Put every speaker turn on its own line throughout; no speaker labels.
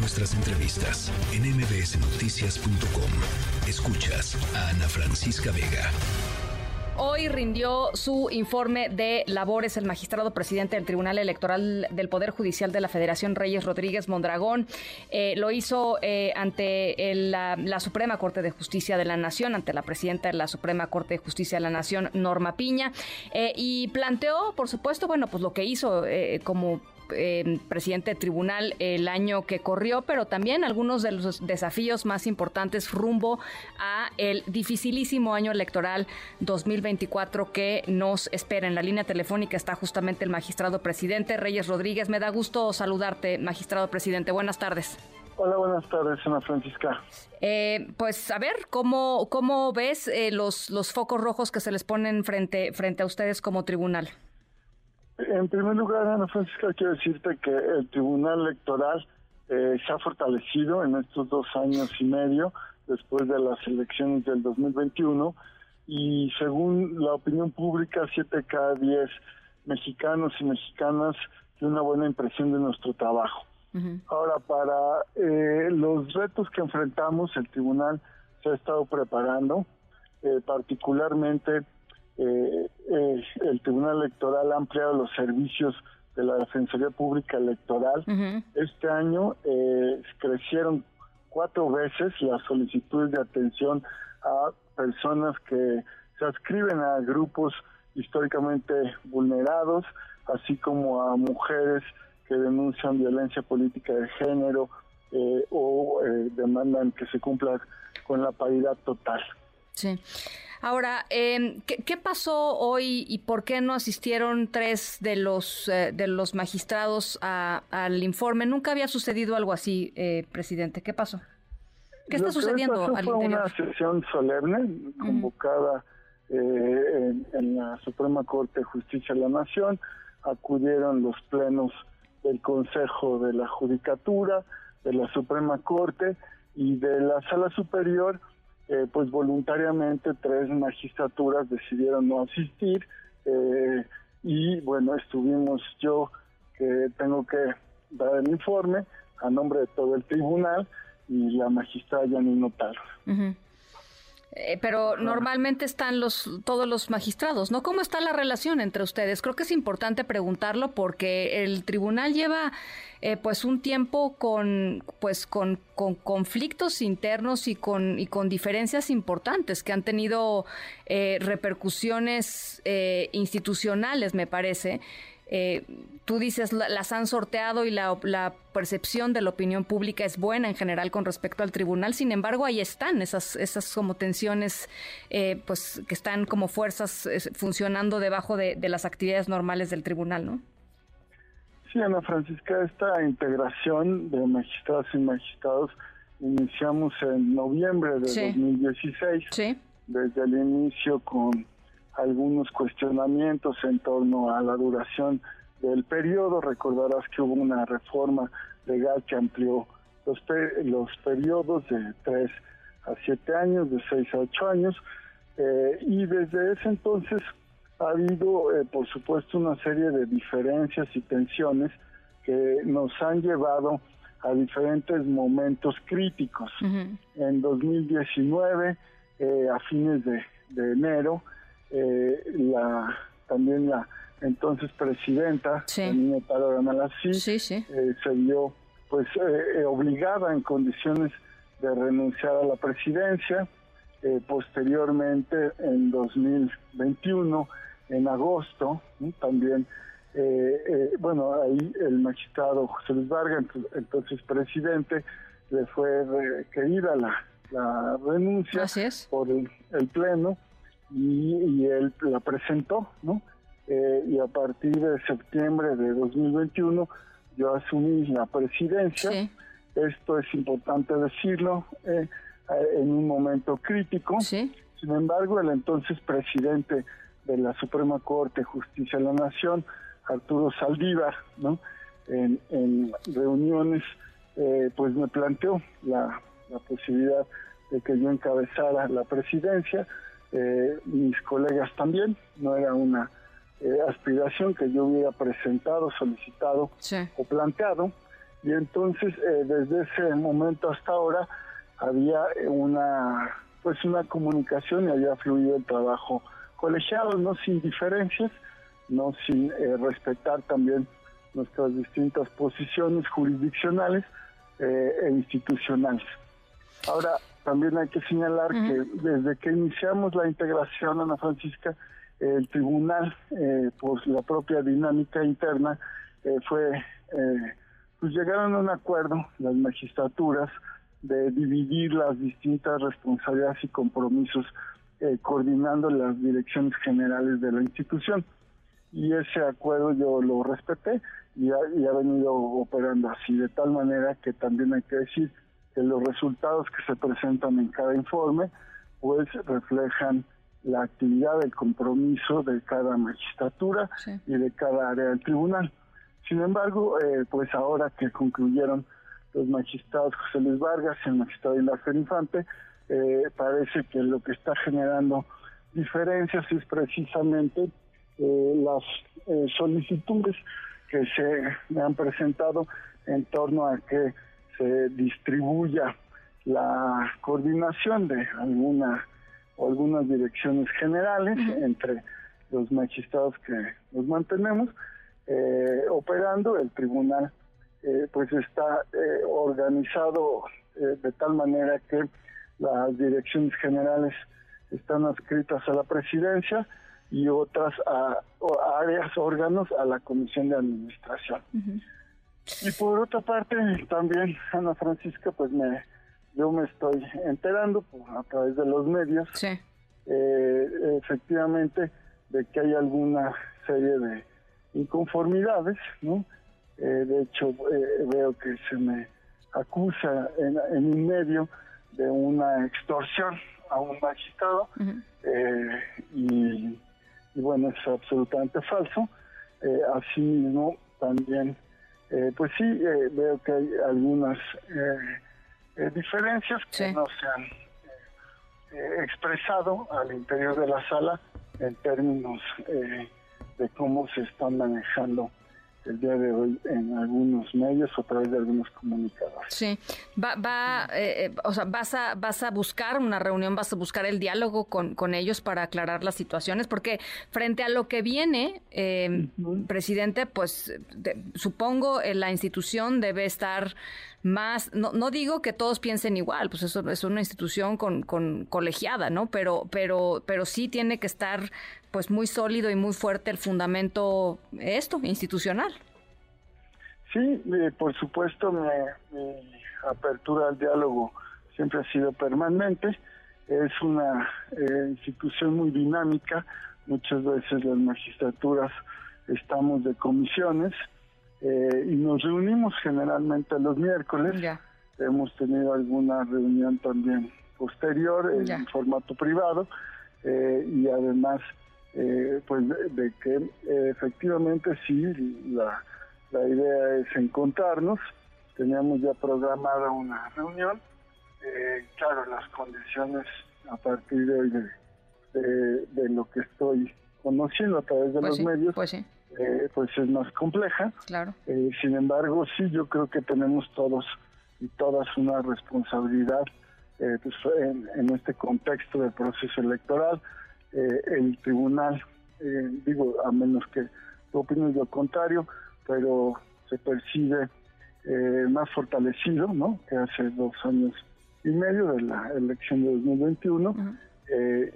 nuestras entrevistas en mbsnoticias.com. Escuchas a Ana Francisca Vega.
Hoy rindió su informe de labores el magistrado presidente del Tribunal Electoral del Poder Judicial de la Federación, Reyes Rodríguez Mondragón. Eh, lo hizo eh, ante la, Suprema Corte de Justicia de la Nación, ante la presidenta de la Suprema Corte de Justicia de la Nación, Norma Piña, eh, y planteó, por supuesto, bueno, pues lo que hizo como eh, presidente de tribunal el año que corrió, pero también algunos de los desafíos más importantes rumbo a el dificilísimo año electoral 2024 que nos espera. En la línea telefónica está justamente el magistrado presidente Reyes Rodríguez. Me da gusto saludarte, magistrado presidente. Buenas tardes.
Hola, buenas tardes, Ana Francisca.
Eh, pues a ver, ¿cómo, cómo ves eh, los, los focos rojos que se les ponen frente, frente a ustedes como tribunal?
En primer lugar, Ana Francisca, quiero decirte que el Tribunal Electoral eh, se ha fortalecido en estos dos años y medio después de las elecciones del 2021 y según la opinión pública, 7 cada 10 mexicanos y mexicanas tienen una buena impresión de nuestro trabajo. Ahora, para eh, los retos que enfrentamos, el tribunal se ha estado preparando, eh, particularmente eh, eh, el Tribunal Electoral ha ampliado los servicios de la Defensoría Pública Electoral. Este año eh, crecieron cuatro veces las solicitudes de atención a personas que se adscriben a grupos históricamente vulnerados, así como a mujeres que denuncian violencia política de género eh, o demandan que se cumpla con la paridad total.
Sí. Ahora, eh, ¿qué, pasó hoy y por qué no asistieron tres de los eh, de los magistrados al informe? Nunca había sucedido algo así, eh, presidente. ¿Qué pasó? ¿Qué está sucediendo
al fue una sesión solemne convocada eh, en, la Suprema Corte de Justicia de la Nación. Acudieron los plenos del Consejo de la Judicatura, de la Suprema Corte y de la Sala Superior eh, pues voluntariamente tres magistraturas decidieron no asistir eh, y bueno, estuvimos yo que tengo que dar el informe a nombre de todo el tribunal y la magistrada Janine Notaro.
Eh, pero normalmente están los todos los magistrados, ¿no? ¿Cómo está la relación entre ustedes? Creo que es importante preguntarlo porque el tribunal lleva eh, pues un tiempo con pues con, con, conflictos internos y con y con diferencias importantes que han tenido eh, repercusiones institucionales, me parece. Eh, tú dices las han sorteado y la, percepción de la opinión pública es buena en general con respecto al tribunal. Sin embargo, ahí están esas esas como tensiones, eh, pues que están como fuerzas funcionando debajo de, las actividades normales del tribunal, ¿no?
Sí, Ana Francisca, esta integración de magistrados y magistrados iniciamos en noviembre de 2016. Sí. Desde el inicio con algunos cuestionamientos en torno a la duración del periodo. Recordarás que hubo una reforma legal que amplió los, los periodos de 3 a 7 años, de 6 a 8 años, eh, y desde ese entonces ha habido, eh, por supuesto, una serie de diferencias y tensiones que nos han llevado a diferentes momentos críticos. En 2019, eh, a fines de, de enero, eh, la también la entonces presidenta, sí. sí, sí. Eh, se vio pues eh, obligada en condiciones de renunciar a la presidencia. posteriormente, en 2021, en agosto, también, bueno, ahí el magistrado José Luis Vargas, entonces presidente, le fue requerida la, la renuncia por el Pleno y, él la presentó, ¿no? Eh, y a partir de septiembre de 2021 yo asumí la presidencia. Esto es importante decirlo eh, en un momento crítico. Sin embargo, el entonces presidente de la Suprema Corte de Justicia de la Nación, Arturo Saldívar, ¿no? en, reuniones, eh, pues me planteó la, la posibilidad de que yo encabezara la presidencia eh, mis colegas también, no era una eh, aspiración que yo hubiera presentado, solicitado o planteado. Y entonces, eh, desde ese momento hasta ahora, había una pues una comunicación y había fluido el trabajo colegiado, no sin diferencias, no sin eh, respetar también nuestras distintas posiciones jurisdiccionales eh, e institucionales. Ahora, también hay que señalar que desde que iniciamos la integración, Ana Francisca, el tribunal, eh, por la propia dinámica interna, fue, pues llegaron a un acuerdo las magistraturas de dividir las distintas responsabilidades y compromisos coordinando las direcciones generales de la institución. Y ese acuerdo yo lo respeté y ha, venido operando así, de tal manera que también hay que decir que los resultados que se presentan en cada informe pues reflejan la actividad, el compromiso de cada magistratura y de cada área del tribunal. Sin embargo, eh, pues ahora que concluyeron los magistrados José Luis Vargas y el magistrado Indafer Infante, eh, parece que lo que está generando diferencias es precisamente eh, las solicitudes que se han presentado en torno a que se distribuya la coordinación de alguna o algunas direcciones generales entre los magistrados que nos mantenemos eh, operando. El tribunal eh, pues está eh, organizado de tal manera que las direcciones generales están adscritas a la presidencia y otras a, áreas, órganos a la Comisión de Administración. Y por otra parte, también, Ana Francisca, pues me yo me estoy enterando pues, a través de los medios, eh, efectivamente, de que hay alguna serie de inconformidades, ¿no? Eh, de hecho, eh, veo que se me acusa en, en un medio de una extorsión a un magistrado y y bueno, es absolutamente falso. Eh, asimismo, también, eh, pues sí, eh, veo que hay algunas eh, diferencias que no se han expresado al interior de la sala en términos de cómo se están manejando el día de hoy en algunos medios o a través de algunos comunicadores.
Sí, va, va eh, eh, o sea, vas a, vas a buscar una reunión, vas a buscar el diálogo con, con ellos para aclarar las situaciones, porque frente a lo que viene, eh, presidente, pues supongo la institución debe estar más, no, no digo que todos piensen igual, pues eso es una institución con, con colegiada, ¿no? Pero, pero, pero sí tiene que estar pues muy sólido y muy fuerte el fundamento esto, institucional.
Sí, eh, por supuesto, mi, apertura al diálogo siempre ha sido permanente. Es una eh, institución muy dinámica. Muchas veces las magistraturas estamos de comisiones eh, y nos reunimos generalmente los miércoles. Hemos tenido alguna reunión también posterior en formato privado y además eh, pues de, que eh, efectivamente sí, la, la idea es encontrarnos. Teníamos ya programada una reunión. Eh, claro, las condiciones a partir de hoy de, lo que estoy conociendo a través de pues los medios, pues, pues, es más compleja.
Claro.
sin embargo, sí, yo creo que tenemos todos y todas una responsabilidad pues, en, en este contexto del proceso electoral eh, el tribunal, eh, digo, a menos que tu opinión lo contrario, pero se percibe eh, más fortalecido, ¿no? Que hace dos años y medio de la elección de 2021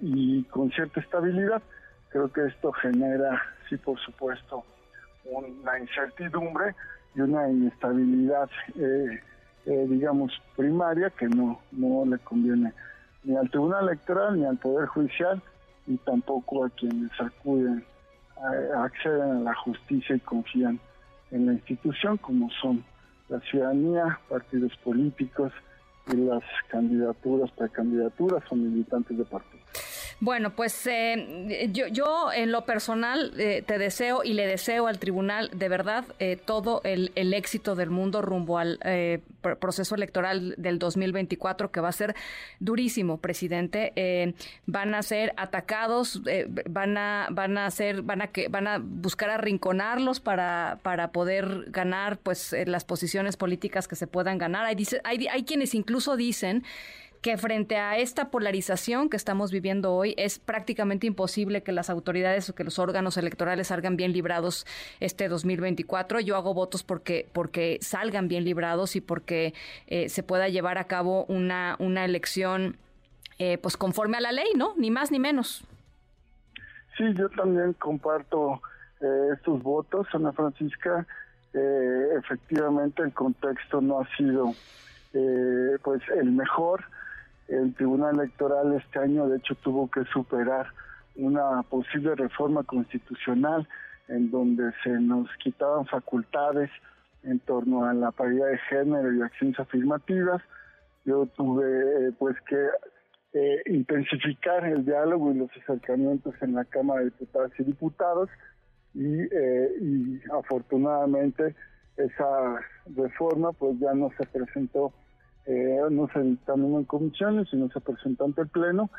y con cierta estabilidad. Creo que esto genera, sí, por supuesto, una incertidumbre y una inestabilidad, digamos, primaria que no, no le conviene ni al Tribunal Electoral ni al Poder Judicial y tampoco a quienes acuden, acceden a la justicia y confían en la institución, como son la ciudadanía, partidos políticos y las candidaturas, precandidaturas o militantes de partidos.
Bueno, pues eh, yo, yo, en lo personal eh, te deseo y le deseo al tribunal de verdad eh, todo el, éxito del mundo rumbo al proceso electoral del 2024 que va a ser durísimo, presidente. van a ser atacados, van a van a ser van a que van a buscar arrinconarlos para para poder ganar pues las posiciones políticas que se puedan ganar. Hay, hay, hay quienes incluso dicen que frente a esta polarización que estamos viviendo hoy es prácticamente imposible que las autoridades o que los órganos electorales salgan bien librados este 2024. Yo hago votos porque, porque salgan bien librados y porque eh, se pueda llevar a cabo una, una elección eh, pues conforme a la ley, ¿no? Ni más ni menos.
Sí, yo también comparto eh, estos votos, Ana Francisca. efectivamente, el contexto no ha sido pues el mejor el Tribunal Electoral este año, de hecho, tuvo que superar una posible reforma constitucional en donde se nos quitaban facultades en torno a la paridad de género y acciones afirmativas. Yo tuve eh, pues que eh, intensificar el diálogo y los acercamientos en la Cámara de Diputadas y Diputados y, eh, y afortunadamente esa reforma pues ya no se presentó eh, no se dictaminó en comisiones, sino se presentó ante el Pleno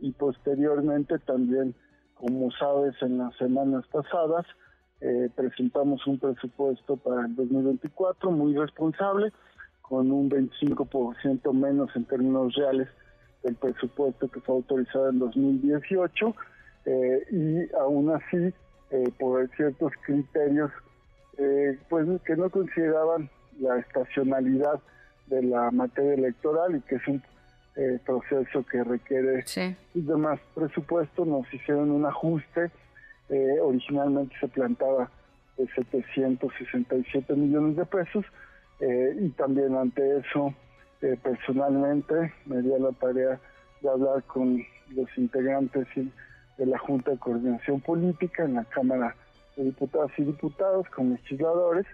y posteriormente también, como sabes, en las semanas pasadas eh, presentamos un presupuesto para el 2024 muy responsable, con un 25% menos en términos reales del presupuesto que fue autorizado en 2018 eh, y aún así eh, por ciertos criterios pues que no consideraban la estacionalidad de la materia electoral y que es un eh, proceso que requiere sí. de más presupuesto. Nos hicieron un ajuste. Eh, originalmente se plantaba de 767 millones de pesos eh, y también ante eso personalmente me dio la tarea de hablar con los integrantes de la Junta de Coordinación Política en la Cámara de Diputadas y Diputados, con legisladores,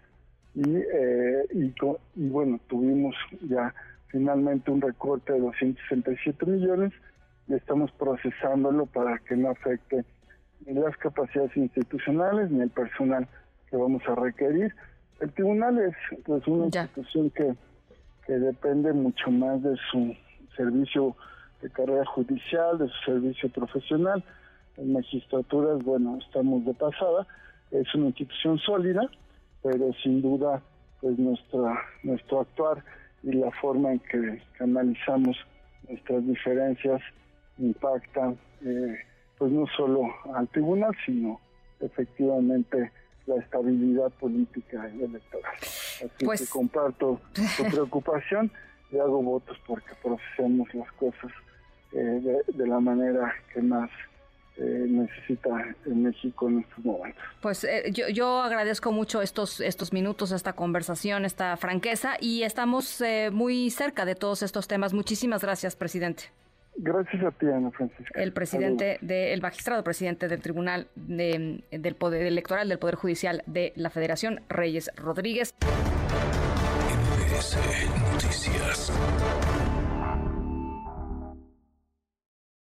y, eh, y, bueno, tuvimos ya finalmente un recorte de 267 millones y estamos procesándolo para que no afecte ni las capacidades institucionales ni el personal que vamos a requerir. El tribunal es pues una institución que, que depende mucho más de su servicio de carrera judicial, de su servicio profesional. En magistraturas, bueno, estamos de pasada, es una institución sólida, pero sin duda pues nuestra nuestro actuar y la forma en que canalizamos nuestras diferencias impactan eh, pues no solo al tribunal sino efectivamente la estabilidad política y electoral. Así que pues comparto tu preocupación y hago votos porque procesemos las cosas eh, de, de la manera que más eh, necesita en México en estos momentos.
Pues eh, yo, yo, agradezco mucho estos, estos minutos, esta conversación, esta franqueza y estamos eh, muy cerca de todos estos temas. Muchísimas gracias, presidente.
Gracias a ti, Ana Francisca.
El presidente del de, magistrado presidente del Tribunal de, del Poder Electoral del Poder Judicial de la Federación, Reyes Rodríguez.